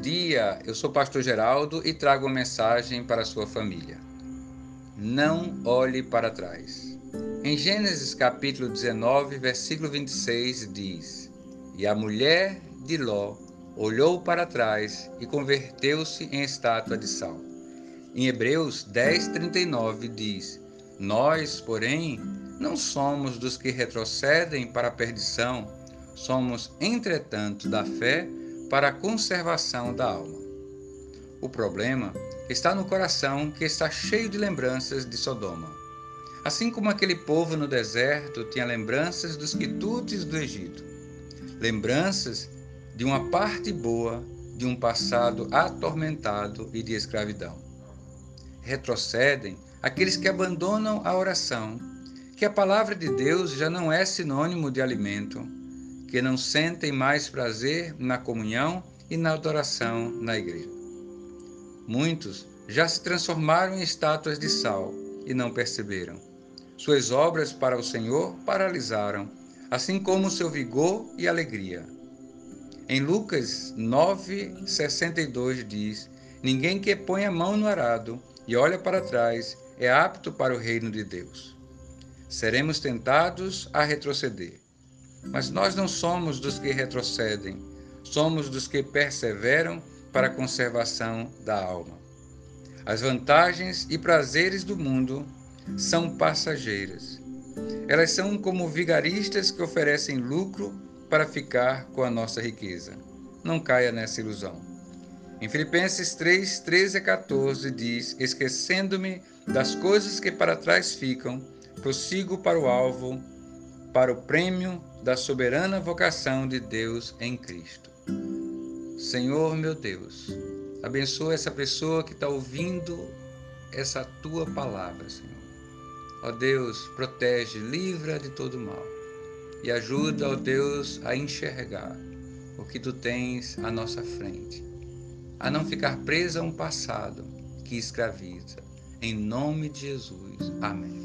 dia, eu sou Pastor Geraldo e trago uma mensagem para sua família. Não olhe para trás. Em Gênesis capítulo 19, versículo 26 diz: E a mulher de Ló olhou para trás e converteu-se em estátua de sal. Em Hebreus 10, 39 diz: Nós, porém, não somos dos que retrocedem para a perdição, somos, entretanto, da fé para a conservação da alma. O problema está no coração que está cheio de lembranças de Sodoma. Assim como aquele povo no deserto tinha lembranças dos quitutes do Egito, lembranças de uma parte boa de um passado atormentado e de escravidão. Retrocedem aqueles que abandonam a oração, que a palavra de Deus já não é sinônimo de alimento, que não sentem mais prazer na comunhão e na adoração na igreja. Muitos já se transformaram em estátuas de sal e não perceberam. Suas obras para o Senhor paralisaram, assim como seu vigor e alegria. Em Lucas 9:62 diz: Ninguém que põe a mão no arado e olha para trás é apto para o reino de Deus. Seremos tentados a retroceder mas nós não somos dos que retrocedem, somos dos que perseveram para a conservação da alma. As vantagens e prazeres do mundo são passageiras. Elas são como vigaristas que oferecem lucro para ficar com a nossa riqueza. Não caia nessa ilusão. Em Filipenses 3, 13 a 14 diz: Esquecendo-me das coisas que para trás ficam, prossigo para o alvo para o prêmio da soberana vocação de Deus em Cristo. Senhor meu Deus, abençoa essa pessoa que está ouvindo essa tua palavra, Senhor. Ó Deus, protege, livra de todo mal e ajuda, ó Deus, a enxergar o que tu tens à nossa frente, a não ficar presa a um passado que escraviza. Em nome de Jesus. Amém.